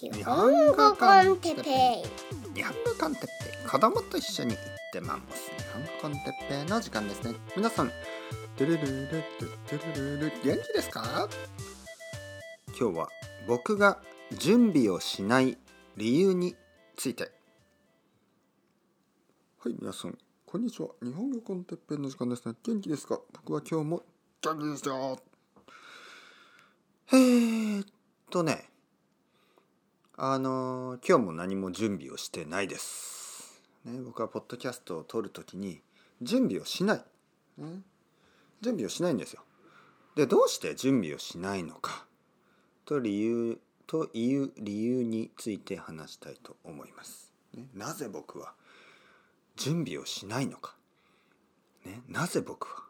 日本語 con テッペイ。日本語 con テッペイ。子供と一緒に行ってます。日本語 con テッペイの時間ですね。皆さんトゥルルルルトゥルルル元気ですか今日は僕が準備をしない理由についてはい皆さんこんにちは日本語 con テッペイの時間ですね元気ですか僕は今日も元気ですよえーっとねあの今日も何も準備をしてないです。ね、僕はポッドキャストを撮るときに準備をしない、ね。準備をしないんですよ。でどうして準備をしないのか？と理由という理由について話したいと思います。ね、なぜ僕は準備をしないのか、ね、なぜ僕は、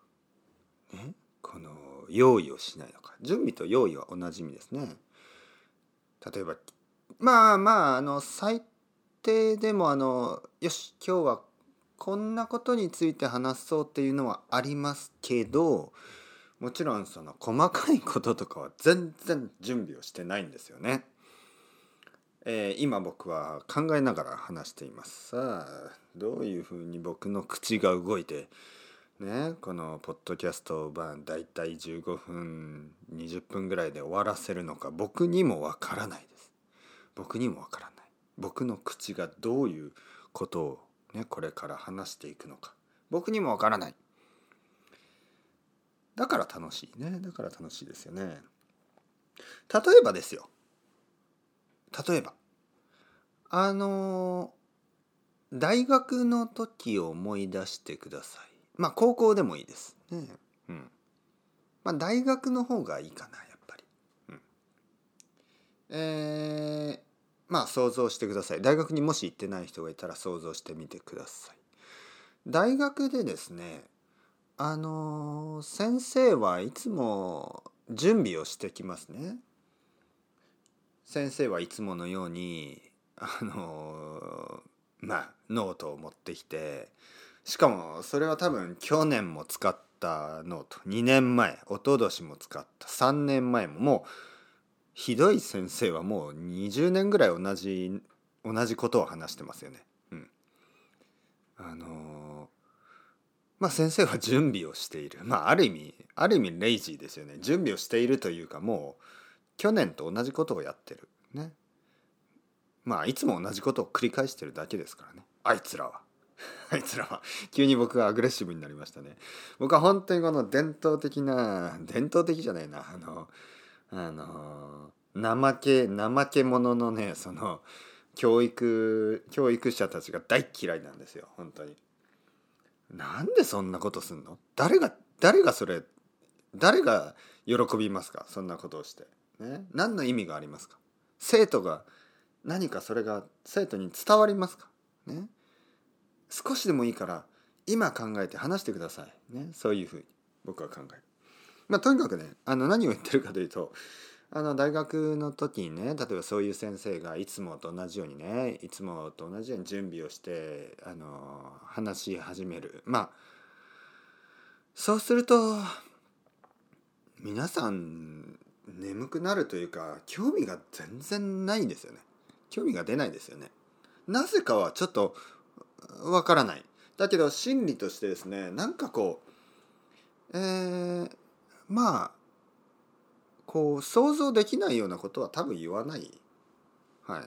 ね、この用意をしないのか？準備と用意は同じ意味ですね。例えばまあまああの最低でもあのよし今日はこんなことについて話そうっていうのはありますけどもちろんその細かいこととかは全然準備をしてないんですよね。えー今僕は考えながら話しています。さあどういうふうに僕の口が動いてねこのポッドキャストをまあ大体15分20分ぐらいで終わらせるのか僕にもわからないです。僕にもわからない。僕の口がどういうことをねこれから話していくのか。僕にもわからない。だから楽しいね。だから楽しいですよね。例えばですよ。例えば。あの大学の時を思い出してください。まあ高校でもいいです。ね。うん。まあ大学の方がいいかなやっぱり。うん。えーまあ想像してください。大学にもし行ってない人がいたら想像してみてください。大学でですねあの先生はいつも準備をしてきますね。先生はいつものようにあのまあノートを持ってきてしかもそれは多分去年も使ったノート。2年前一昨年も使った。3年前ももうひどい先生はもう20年ぐらい同じ同じことを話してますよね。うん、あのまあ先生は準備をしている。まあある意味ある意味 lazy ですよね。準備をしているというかもう去年と同じことをやってる。ね。まあいつも同じことを繰り返してるだけですからね。あいつらは。あいつらは。急に僕がアグレッシブになりましたね。僕は本当にこの伝統的な伝統的じゃないな。あのあの怠け怠け者のねその教育教育者たちが大嫌いなんですよ本当に。なんでそんなことすんの？誰が誰がそれ誰が喜びますか？そんなことをして。ね、何の意味がありますか？生徒が何かそれが生徒に伝わりますか？ね？少しでもいいから今考えて話してください。ね、そういうふうに僕は考える。まあ、とにかくねあの何を言ってるかというとあの大学の時にね例えばそういう先生がいつもと同じようにねいつもと同じように準備をしてあの話し始める。まあそうすると皆さん眠くなるというか興味が全然ないんですよね。興味が出ないですよね。なぜかはちょっとわからない。だけど心理としてですねなんかこうえー、まあこう想像できないようなことは多分言わない。はい。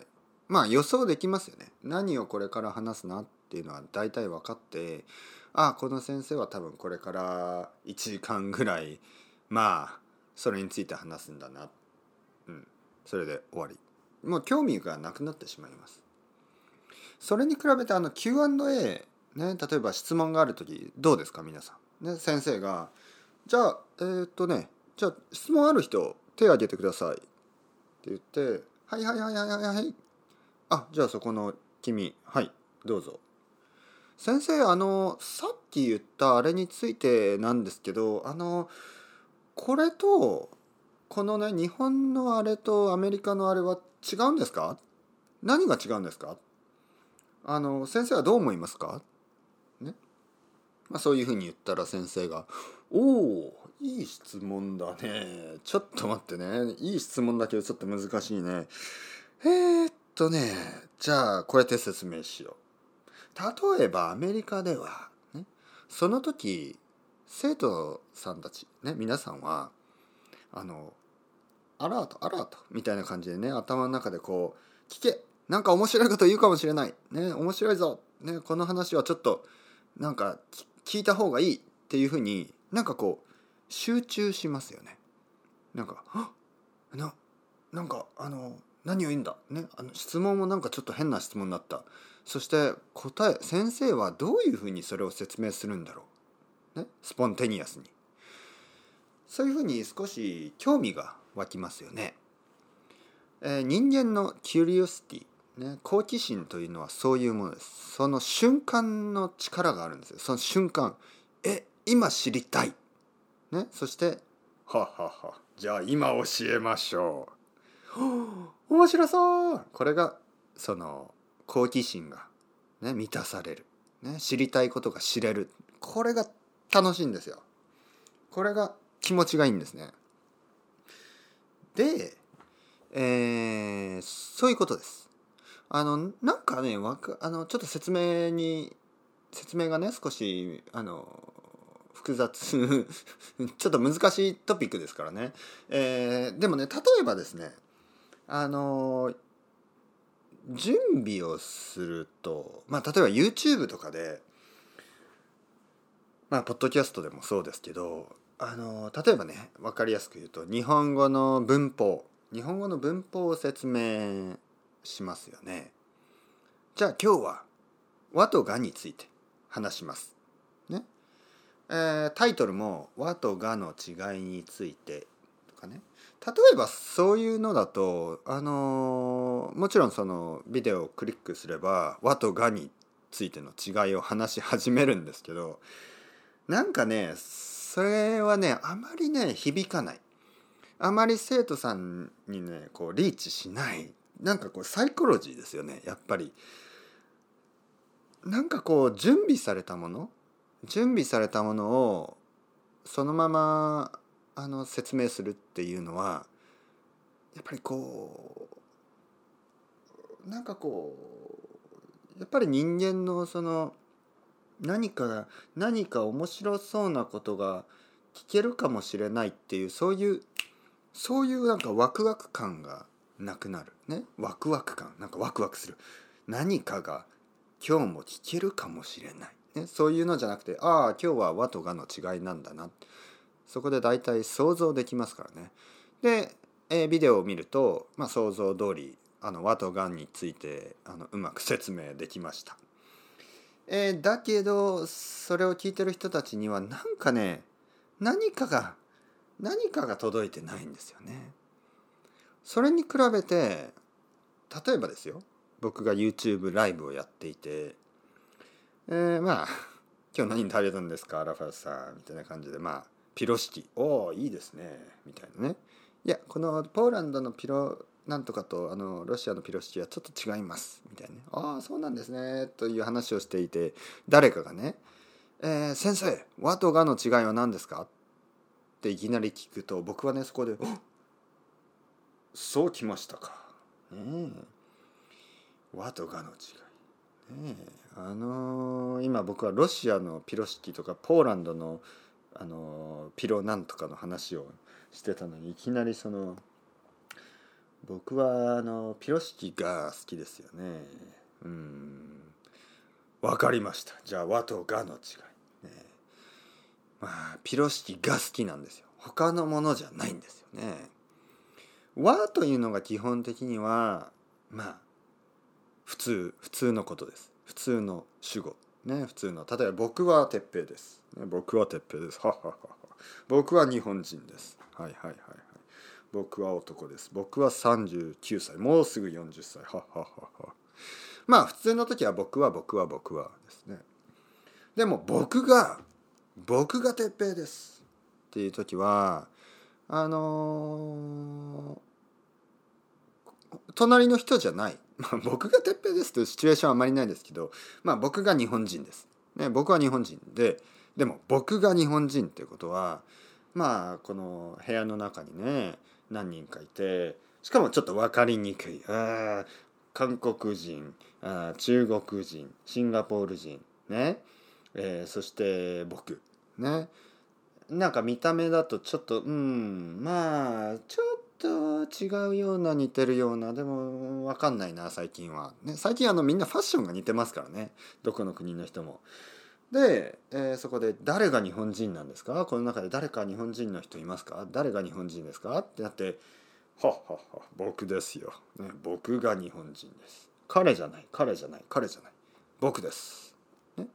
まあ予想できますよね。何をこれから話すなっていうのは大体分かってあこの先生は多分これから1時間ぐらいまあそれについて話すんだな。うん。それで終わり。もう興味がなくなってしまいます。それに比べてあの Q&A ね例えば質問がある時どうですか皆さん、ね、先生がじゃあえーっとねじゃあ質問ある人手挙げてください。って言って「はいはいはいはいはい。はい」あじゃあそこの君はいどうぞ。先生あのさっき言ったあれについてなんですけどあのこれとこのね日本のあれとアメリカのあれは違うんですか？何が違うんですか？あの先生はどう思いますか？ね、まあ、そういうふうに言ったら先生が「おおいい質問だね。ちょっと待ってね。いい質問だけどちょっと難しいね。えー、っとねじゃあこうやって説明しよう。例えばアメリカでは、ね、その時生徒さんたちね皆さんはあのアラートアラートみたいな感じでね頭の中でこう聞け。なんか面白いこと言うかもしれない。ね面白いぞ、ね、この話はちょっとなんか聞いた方がいいっていうふうになんかこう集中しますよね。なんか「ななんかあの何を言うんだ、ね、あの質問もなんかちょっと変な質問になった。そして答え先生はどういうふうにそれを説明するんだろう、ね、スポンテニアスに。そういうふうに少し興味が湧きますよね。えー、人間のキュリオシティ。ね、好奇心というのはそういうものです。その瞬間の力があるんですよ。その瞬間。え今知りたい、ね、そしてははは。じゃあ今教えましょう。面白そう。これがその好奇心が、ね、満たされる、ね、知りたいことが知れる。これが楽しいんですよ。これが気持ちがいいんですね。で、えー、そういうことです。あのなんかねわかあのちょっと説明に説明がね少しあの複雑 ちょっと難しいトピックですからね、えー、でもね例えばですねあの準備をするとまあ例えば YouTube とかでまあポッドキャストでもそうですけどあの例えばね分かりやすく言うと日本語の文法日本語の文法を説明しますよね。じゃあ今日は和とがについて話します。えー、タイトルも和とがの違いについてとかね。例えばそういうのだとあのー、もちろんそのビデオをクリックすれば和とがについての違いを話し始めるんですけどなんかねそれはねあまりね響かないあまり生徒さんにねこうリーチしないなんかこうサイコロジーですよねやっぱり。なんかこう準備されたもの準備されたものをそのままあの説明するっていうのはやっぱりこうなんかこうやっぱり人間のその何か何か面白そうなことが聞けるかもしれないっていうそういうそういうなんかワクワク感がなくなるね。ワクワク感。なんかワクワクする。何かが今日も聞けるかもしれない、ね、そういうのじゃなくてああ今日は和とがの違いなんだな。そこで大体想像できますからね。で、えー、ビデオを見ると、まあ、想像通りあの和とがんについてあのうまく説明できました、えー、だけどそれを聞いてる人たちにはなんかね何かが何かが届いてないんですよね。それに比べて例えばですよ僕が YouTube ライブをやっていて、えー、まあ 今日何食べたんですかラファさんみたいな感じでまあピロシキおおいいですね。みたいなね。いやこのポーランドのピロなんとかとあのロシアのピロシキはちょっと違います。みたいなね。ああそうなんですね。という話をしていて誰かがね「えー、先生和とがの違いは何ですか?」っていきなり聞くと僕はねそこで「そうきましたか」ね和とがの違い。ねあのー、今僕はロシアのピロ式とかポーランドの、あのー、ピロなんとかの話をしてたのにいきなりその僕はあのピロ式が好きですよね。うん分かりましたじゃあ和とがの違い。ね、まあピロ式が好きなんですよ。他のものじゃないんですよね。和というのが基本的にはまあ普通普通のことです。普通の主語。ね普通の。例えば僕は鉄平です、ね、僕は鉄平です。僕は日本人です。はいはいはいはい。僕は男です。僕は39歳。もうすぐ40歳。はははは。まあ普通の時は僕は僕は僕はですね。でも僕が僕が鉄平です。っていう時はあのー、隣の人じゃない。まあ、僕が鉄平ですというシチュエーションはあまりないですけど、まあ、僕が日本人です。ね、僕は日本人ででも僕が日本人っていうことはまあこの部屋の中にね何人かいてしかもちょっと分かりにくい。あ韓国人あ中国人シンガポール人ね、えー、そして僕。ね。なんか見た目だとちょっとうんまあちょっと違うような似てるようなでも分かんないな最近は、ね、最近あのみんなファッションが似てますからね。どこの国の人も。で、えー、そこで「誰が日本人なんですか？この中で誰か日本人の人いますか？誰が日本人ですか?」ってなって「はっはっは僕ですよ、ね、僕が日本人です。彼じゃない彼じゃない彼じゃない。僕です」ね、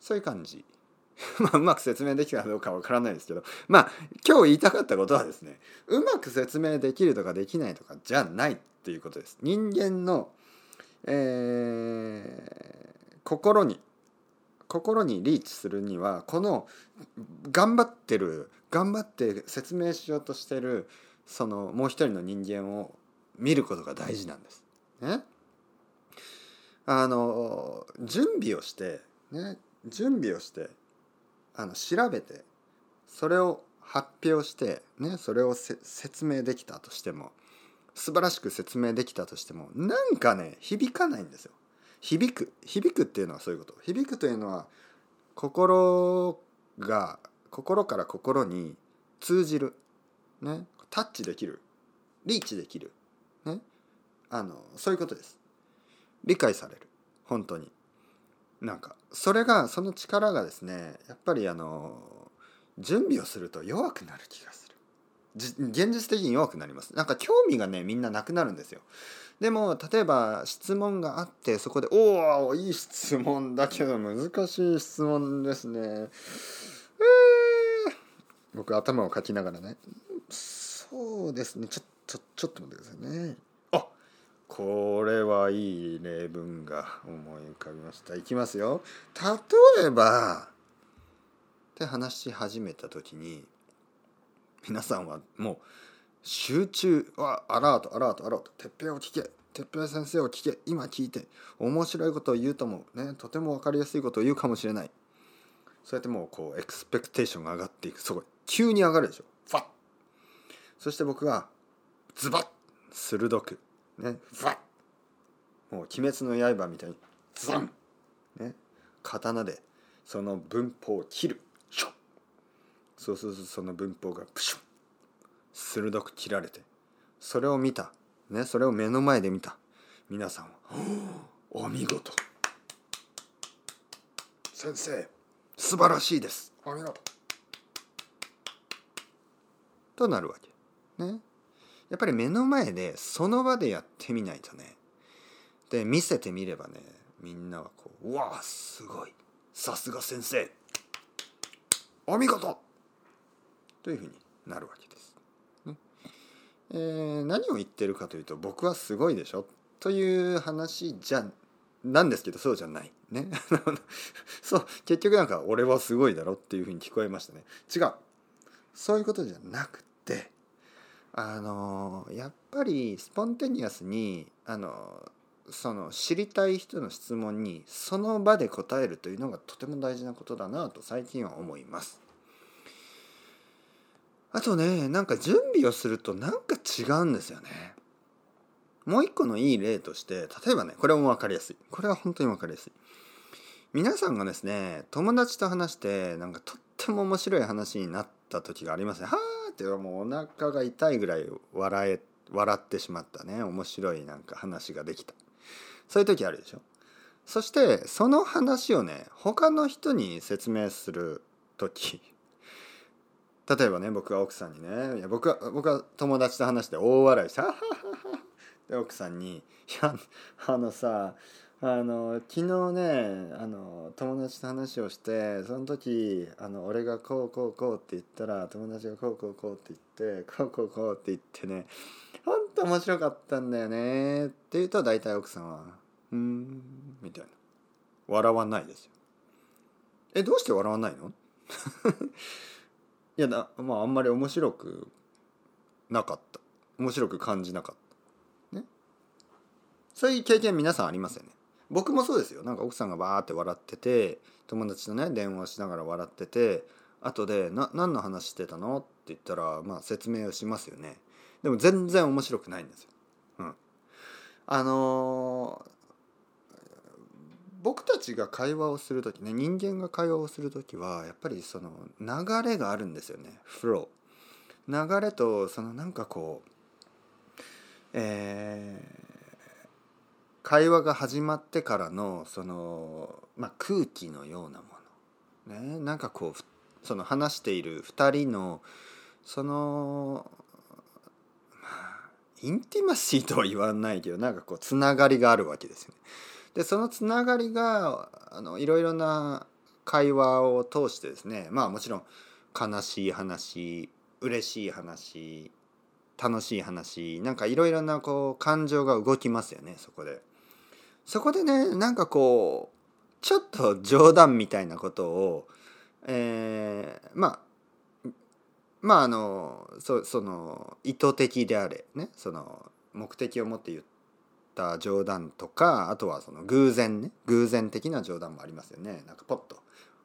そういう感じ。まあ、うまく説明できたかどうかわからないですけどまあ今日言いたかったことはですねうまく説明できるとかできないとかじゃないっていうことです。人間の、えー、心に心にリーチするにはこの頑張ってる頑張って説明しようとしてるそのもう一人の人間を見ることが大事なんです。ね、あの準備をして、ね、準備をしてあの調べてそれを発表して、ね、それを説明できたとしても素晴らしく説明できたとしてもなんかね響かないんですよ。響く響くっていうのはそういうこと。響くというのは心が心から心に通じる、ね、タッチできるリーチできる、ね、あのそういうことです。理解される。本当に。なんかそれがその力がですねやっぱりあの準備をすると弱くなる気がする。現実的に弱くなります。なんか興味がねみんななくなるんですよ。でも例えば質問があってそこで「おおいい質問だけど難しい質問ですね」えー、僕頭をかきながらね「そうですね。ちょちょちょっと待ってくださいね」これはいい例文が思い浮かびました。いきますよ。例えばって話し始めた時に皆さんはもう集中はアラートアラートアラート哲平を聞け哲平先生を聞け今聞いて面白いことを言うと思うねとても分かりやすいことを言うかもしれない。そうやってもうこうエクスペクテーションが上がっていく。そこ急に上がるでしょ。ファッ。そして僕がズバッ鋭く。ねファッ。もう鬼滅の刃みたいにザン。ね刀でその文法を切る。そうするとその文法がプシュッ。鋭く切られてそれを見た、ね、それを目の前で見た。皆さんは「お見事。先生素晴らしいです。お見事」となるわけ。ね。やっぱり目の前でその場でやってみないとね。で見せてみればねみんなはこう「うわすごい。さすが先生。お見事!」というふうになるわけです。えー、何を言ってるかというと僕はすごいでしょ。という話じゃなんですけどそうじゃない。ね。そう結局なんか俺はすごいだろっていうふうに聞こえましたね。違う。そういうことじゃなくてあのやっぱりスポンテニアスにあのその知りたい人の質問にその場で答えるというのがとても大事なことだなと最近は思います。あとねなんか準備をするとなんか違うんですよね。もう一個のいい例として例えばねこれも分かりやすいこれは本当に分かりやすい。皆さんがですね友達と話してなんかとっても面白い話になった時がありますね。はあってもうお腹が痛いぐらい笑え笑ってしまったね。面白いなんか話ができた。そういう時あるでしょ？そしてその話をね他の人に説明する時。例えばね僕が奥さんにねいや僕は僕は友達と話して大笑いしてで奥さんに「いやあのさあの昨日ねあの友達と話をしてその時あの俺がこうこうこうって言ったら友達がこうこうこうって言ってこうこうこうって言ってねほんと面白かったんだよねって言うと大体奥さんは「うん」みたいな。笑わないですよ。えどうして笑わないの？いやなまああんまり面白くなかった。面白く感じなかった。ね。そういう経験皆さんありますよね。僕もそうですよ。なんか奥さんがバーって笑ってて友達とね電話しながら笑ってて後で「な何の話してたの?」って言ったらまあ説明をしますよね。でも全然面白くないんですよ。うん、あのー僕たちが会話をする時ね人間が会話をする時はやっぱりその流れがあるんですよね。フロー流れとそのなんかこうえー、会話が始まってからのその、まあ、空気のようなもの、ね、なんかこうその話している2人のその、まあ、インティマシーとは言わないけどなんかこうつながりがあるわけですよね。でそのつながりがあのいろいろな会話を通してですねまあもちろん悲しい話嬉しい話楽しい話なんかいろいろなこう感情が動きますよねそこで。そこでねなんかこうちょっと冗談みたいなことを、えー、まあまああのそその意図的であれねその目的を持って言った冗談とかあとはその偶然ね偶然的な冗談もありますよねなんかポッと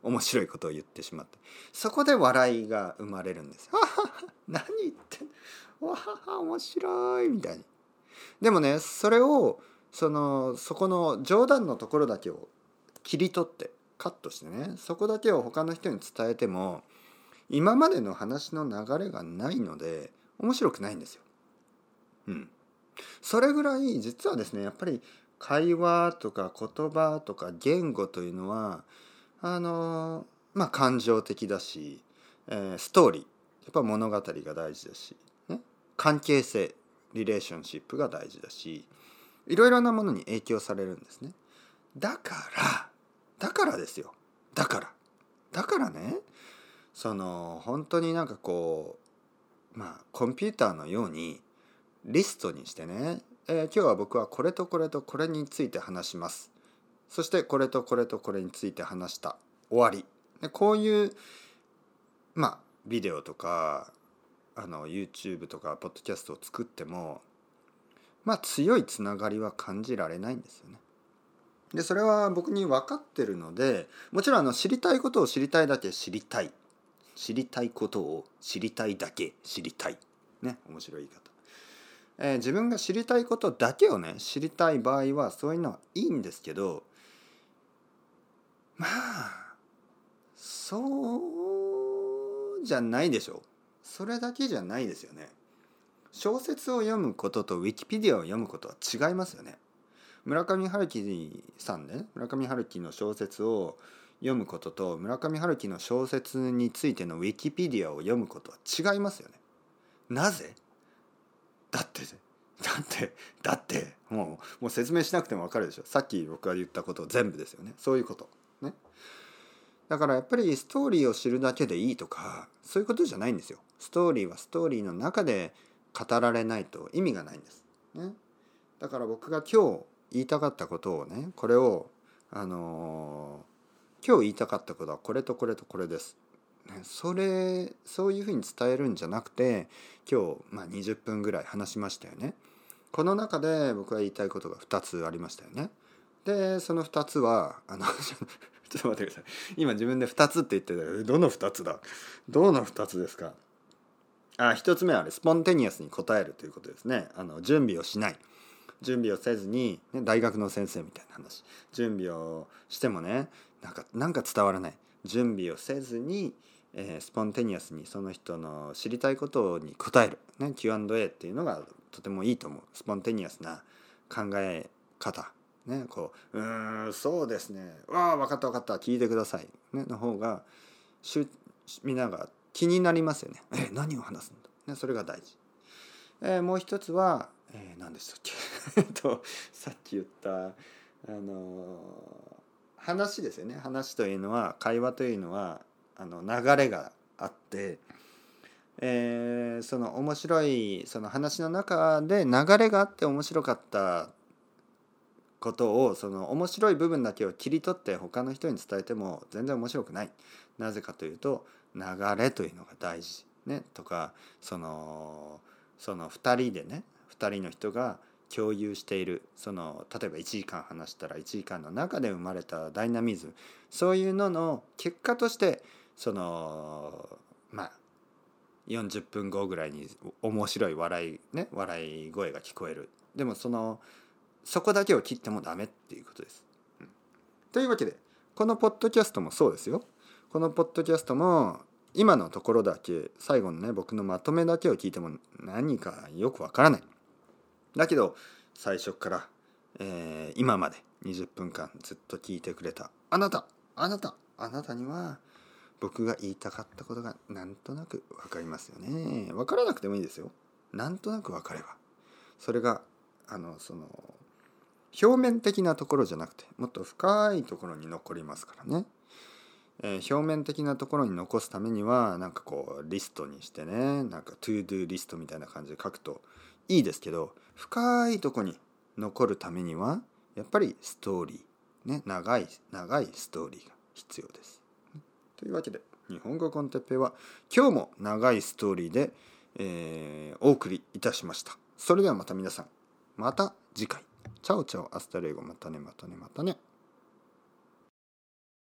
面白いことを言ってしまってそこで笑いが生まれるんですよ。何言ってんわは面白いみたいに。でもねそれをそのそこの冗談のところだけを切り取ってカットしてねそこだけを他の人に伝えても今までの話の流れがないので面白くないんですよ。うん。それぐらい実はですねやっぱり会話とか言葉とか言語というのはあのまあ感情的だし、えー、ストーリーやっぱ物語が大事だし、ね、関係性リレーションシップが大事だしいろいろなものに影響されるんですね。だからだからですよ。だから。だからねその本当になんかこうまあコンピューターのようにリストにしてね、えー、今日は僕はこれとこれとこれについて話します。そしてこれとこれとこれについて話した。終わり。でこういうまあビデオとかあの YouTube とかポッドキャストを作ってもまあ強いつながりは感じられないんですよね。でそれは僕に分かってるのでもちろんあの知りたいことを知りたいだけ知りたい。知りたいことを知りたいだけ知りたい。ね面白い言い方。えー、自分が知りたいことだけをね知りたい場合はそういうのはいいんですけどまあそうじゃないでしょ。それだけじゃないですよね。小説を読むこととウィキペディアを読むことは違いますよね。村上春樹さんね村上春樹の小説を読むことと村上春樹の小説についてのウィキペディアを読むことは違いますよね。なぜ？だってだってだってもうもう説明しなくても分かるでしょ。さっき僕が言ったこと全部ですよね。そういうこと。ね。だからやっぱりストーリーを知るだけでいいとかそういうことじゃないんですよ。ストーリーはストーリーの中で語られないと意味がないんです、ね、だから僕が今日言いたかったことをねこれをあのー、今日言いたかったことはこれとこれとこれです。それそういうふうに伝えるんじゃなくて今日、まあ、20分ぐらい話しましたよね。この中で僕が言いたいことが2つありましたよね。でその2つはあの ちょっと待ってください。今自分で2つって言ってたどの2つだ？どの2つですか？あ1つ目はあれスポンテニアスに答えるということですね。あの準備をしない。準備をせずに、ね、大学の先生みたいな話。準備をしてもねなんかなんか伝わらない。準備をせずにえー、スポンテニアスにその人の知りたいことに答える、ね、Q&A っていうのがとてもいいと思う。スポンテニアスな考え方。ねこううんそうですね。わあ分かった分かった。聞いてください、ね、の方がしゅみんなが気になりますよね。え何を話すんだ、ね、それが大事、えー、もう一つは、えー、何でしたっけ？とさっき言ったあの、話ですよね。話というのは会話というのはあの流れがあって、えー、その面白いその話の中で流れがあって面白かったことをその面白い部分だけを切り取って他の人に伝えても全然面白くない。なぜかというと流れというのが大事、ね、とかそのその2人でね2人の人が共有している。その例えば1時間話したら1時間の中で生まれたダイナミズム。そういうのの結果としてそのまあ40分後ぐらいに面白い笑いね笑い声が聞こえる。でもそのそこだけを切ってもダメっていうことです。うん。というわけでこのポッドキャストもそうですよ。このポッドキャストも今のところだけ最後のね僕のまとめだけを聞いても何かよくわからない。だけど最初から、えー今まで20分間ずっと聞いてくれたあなたあなたあなたには僕が言いたかったことがなんとなく分かりますよね。分からなくてもいいですよ。なんとなく分かれば。それがあのその表面的なところじゃなくてもっと深いところに残りますからね、えー表面的なところに残すためにはなんかこうリストにしてねなんか to do リストみたいな感じで書くといいですけど深いとこに残るためにはやっぱりストーリーね長い長いストーリーが必要です。というわけで日本語 con テッペイは今日も長いストーリーで、えーお送りいたしました。それではまた皆さんまた次回。 chao chao hasta luego またねまたねまたね。